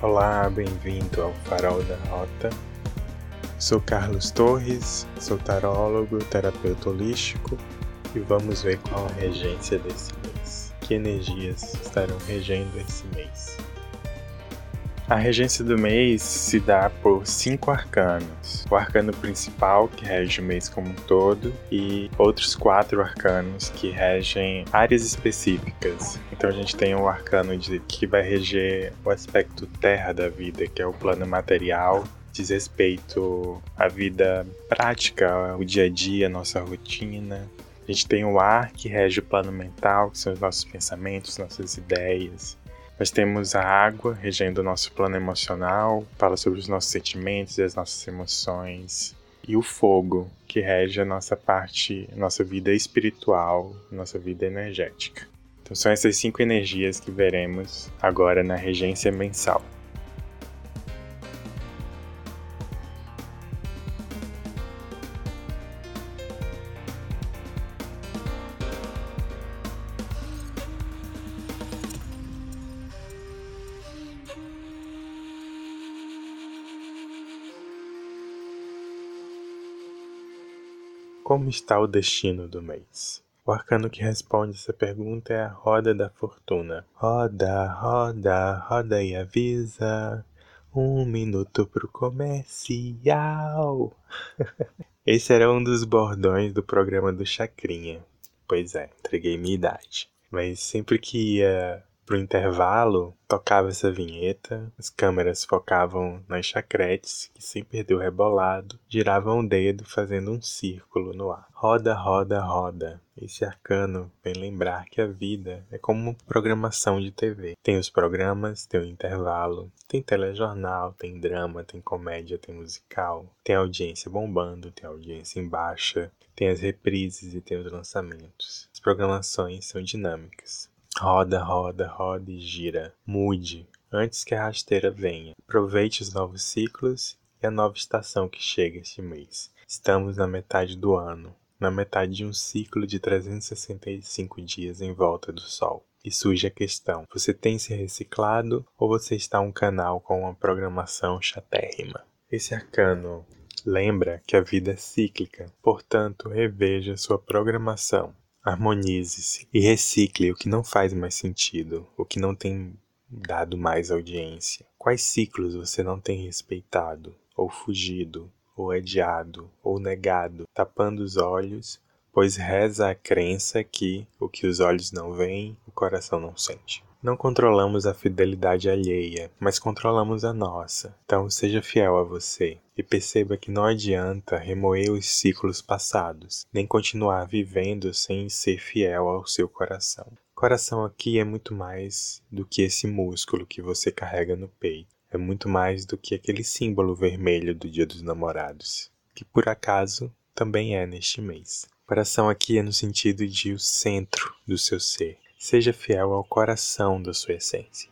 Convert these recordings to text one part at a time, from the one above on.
Olá, bem-vindo ao Farol da Rota. Sou Carlos Torres, sou tarólogo, terapeuta holístico e vamos ver qual a regência desse mês. Que energias estarão regendo esse mês? A regência do mês se dá por cinco arcanos: o arcano principal, que rege o mês como um todo, e outros quatro arcanos que regem áreas específicas. Então a gente tem o arcano de, que vai reger o aspecto terra da vida, que é o plano material, diz respeito à vida prática, o dia a dia, nossa rotina. A gente tem o ar, que rege o plano mental, que são os nossos pensamentos, nossas ideias. Nós temos a água, regendo o nosso plano emocional, fala sobre os nossos sentimentos e as nossas emoções. E o fogo, que rege a nossa parte, nossa vida espiritual, nossa vida energética. Então são essas cinco energias que veremos agora na regência mensal. Como está o destino do mês? O arcano que responde essa pergunta é a roda da fortuna. Roda, roda, roda e avisa. Um minuto pro comercial. Esse era um dos bordões do programa do Chacrinha. Pois é, entreguei minha idade. Mas sempre que ia Pro intervalo, tocava essa vinheta, as câmeras focavam nas chacretes, que sem perder o rebolado, giravam o dedo fazendo um círculo no ar. Roda, roda, roda. Esse arcano vem lembrar que a vida é como uma programação de TV. Tem os programas, tem o intervalo, tem telejornal, tem drama, tem comédia, tem musical, tem audiência bombando, tem audiência em baixa, tem as reprises e tem os lançamentos. As programações são dinâmicas. Roda, roda, roda e gira. Mude antes que a rasteira venha. Aproveite os novos ciclos e a nova estação que chega este mês. Estamos na metade do ano, na metade de um ciclo de 365 dias em volta do Sol. E surge a questão: você tem se reciclado ou você está um canal com uma programação chatérrima? Esse arcano lembra que a vida é cíclica, portanto, reveja sua programação Harmonize-se e recicle o que não faz mais sentido, o que não tem dado mais audiência. Quais ciclos você não tem respeitado, ou fugido, ou adiado, ou negado, tapando os olhos, pois reza a crença que o que os olhos não veem, o coração não sente. Não controlamos a fidelidade alheia, mas controlamos a nossa. Então seja fiel a você e perceba que não adianta remoer os ciclos passados, nem continuar vivendo sem ser fiel ao seu coração. Coração aqui é muito mais do que esse músculo que você carrega no peito. É muito mais do que aquele símbolo vermelho do Dia dos Namorados, que por acaso também é neste mês. Coração aqui é no sentido de o centro do seu ser Seja fiel ao coração da sua essência.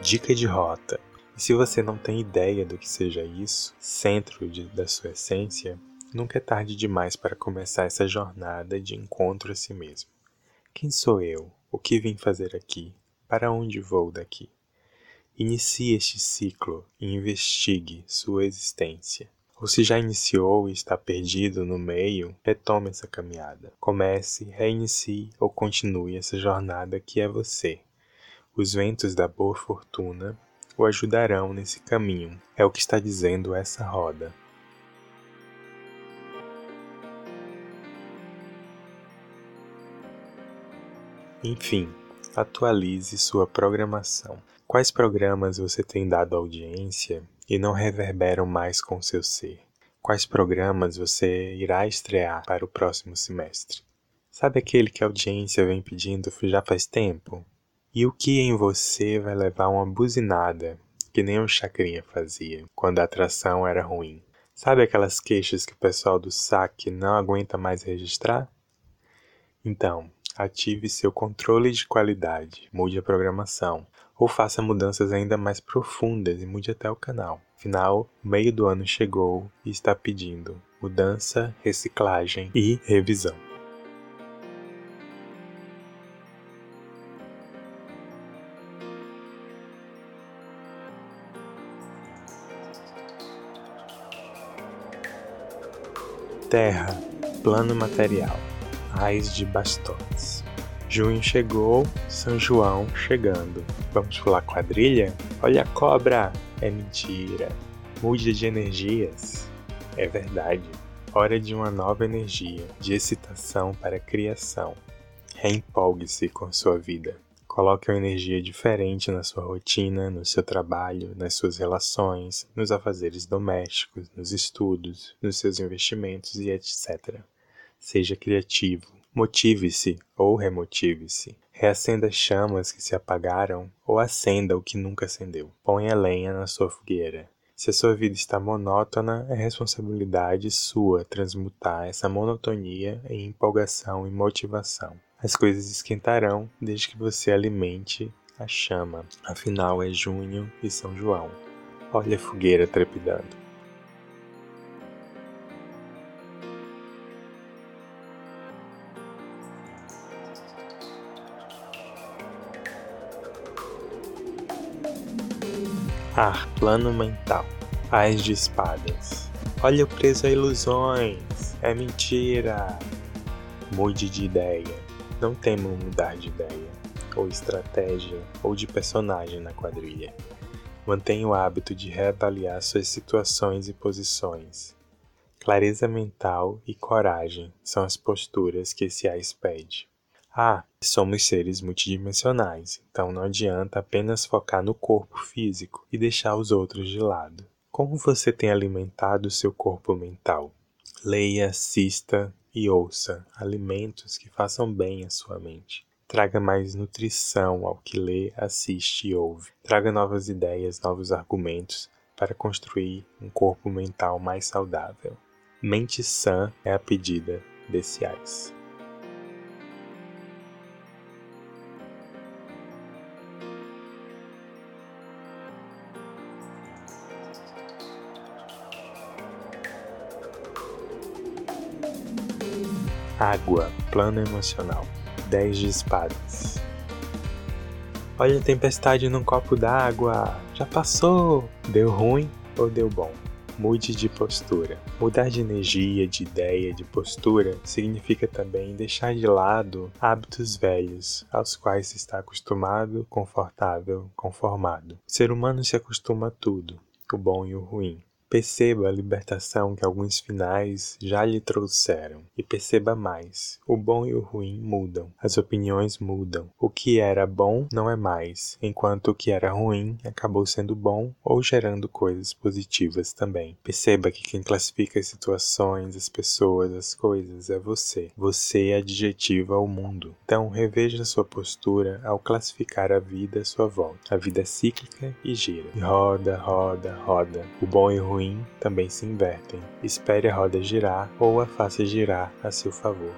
Dica de rota. E se você não tem ideia do que seja isso, centro de, da sua essência, nunca é tarde demais para começar essa jornada de encontro a si mesmo. Quem sou eu? O que vim fazer aqui? Para onde vou daqui? Inicie este ciclo e investigue sua existência. Ou se já iniciou e está perdido no meio, retome essa caminhada. Comece, reinicie ou continue essa jornada que é você. Os ventos da boa fortuna o ajudarão nesse caminho, é o que está dizendo essa roda. Enfim, atualize sua programação. Quais programas você tem dado audiência e não reverberam mais com seu ser? Quais programas você irá estrear para o próximo semestre? Sabe aquele que a audiência vem pedindo já faz tempo? E o que em você vai levar uma buzinada, que nem o Chacrinha fazia, quando a atração era ruim? Sabe aquelas queixas que o pessoal do saque não aguenta mais registrar? Então, ative seu controle de qualidade, mude a programação, ou faça mudanças ainda mais profundas e mude até o canal. Afinal, o meio do ano chegou e está pedindo mudança, reciclagem e revisão. Terra, plano material, raiz de bastões. Junho chegou, São João chegando. Vamos pular quadrilha? Olha a cobra! É mentira. Mude de energias. É verdade. Hora de uma nova energia, de excitação para criação. Reempolgue-se com sua vida. Coloque uma energia diferente na sua rotina, no seu trabalho, nas suas relações, nos afazeres domésticos, nos estudos, nos seus investimentos e etc. Seja criativo. Motive-se ou remotive-se. Reacenda chamas que se apagaram ou acenda o que nunca acendeu. Ponha lenha na sua fogueira. Se a sua vida está monótona, é responsabilidade sua transmutar essa monotonia em empolgação e motivação. As coisas esquentarão desde que você alimente a chama. Afinal, é junho e São João. Olha a fogueira trepidando. Ar, plano mental. Ais de espadas. Olha o preso a ilusões. É mentira. Mude de ideia. Não temo mudar de ideia, ou estratégia, ou de personagem na quadrilha. Mantenha o hábito de reavaliar suas situações e posições. Clareza mental e coragem são as posturas que esse AIS pede. Ah, somos seres multidimensionais, então não adianta apenas focar no corpo físico e deixar os outros de lado. Como você tem alimentado seu corpo mental? Leia, assista, e ouça alimentos que façam bem à sua mente. Traga mais nutrição ao que lê, assiste e ouve. Traga novas ideias, novos argumentos para construir um corpo mental mais saudável. Mente sã é a pedida desse AIS. Água, plano emocional. 10 de espadas. Olha a tempestade num copo d'água. Já passou. Deu ruim ou deu bom? Mude de postura. Mudar de energia, de ideia, de postura significa também deixar de lado hábitos velhos aos quais se está acostumado, confortável, conformado. O ser humano se acostuma a tudo, o bom e o ruim. Perceba a libertação que alguns finais já lhe trouxeram, e perceba mais: o bom e o ruim mudam, as opiniões mudam. O que era bom não é mais, enquanto o que era ruim acabou sendo bom ou gerando coisas positivas também. Perceba que quem classifica as situações, as pessoas, as coisas é você. Você adjetiva ao mundo. Então reveja sua postura ao classificar a vida à sua volta. A vida é cíclica e gira. E roda, roda, roda. O bom e o ruim ruim também se invertem. Espere a roda girar ou a faça girar a seu favor.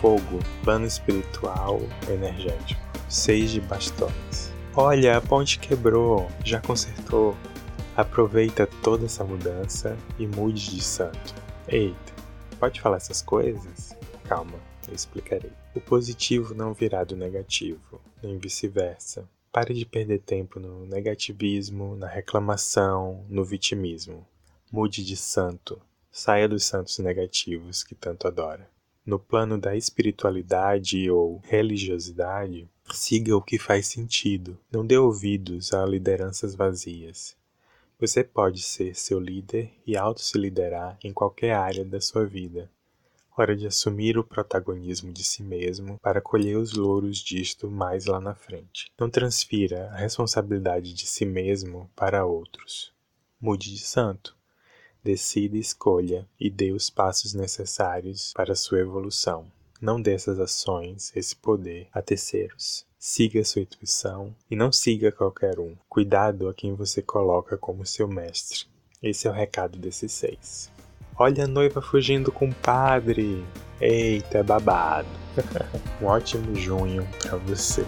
Fogo, plano espiritual energético. Seis de bastões. Olha, a ponte quebrou, já consertou. Aproveita toda essa mudança e mude de santo. Eita, pode falar essas coisas? Calma, eu explicarei. O positivo não virá do negativo, nem vice-versa. Pare de perder tempo no negativismo, na reclamação, no vitimismo. Mude de santo. Saia dos santos negativos que tanto adora. No plano da espiritualidade ou religiosidade, siga o que faz sentido. Não dê ouvidos a lideranças vazias. Você pode ser seu líder e auto-se liderar em qualquer área da sua vida. Hora de assumir o protagonismo de si mesmo para colher os louros disto mais lá na frente. Não transfira a responsabilidade de si mesmo para outros. Mude de santo. Decida, escolha e dê os passos necessários para sua evolução. Não dê essas ações, esse poder a terceiros. Siga sua intuição e não siga qualquer um. Cuidado a quem você coloca como seu mestre. Esse é o recado desses seis. Olha a noiva fugindo com o padre. Eita, babado. um ótimo junho para você.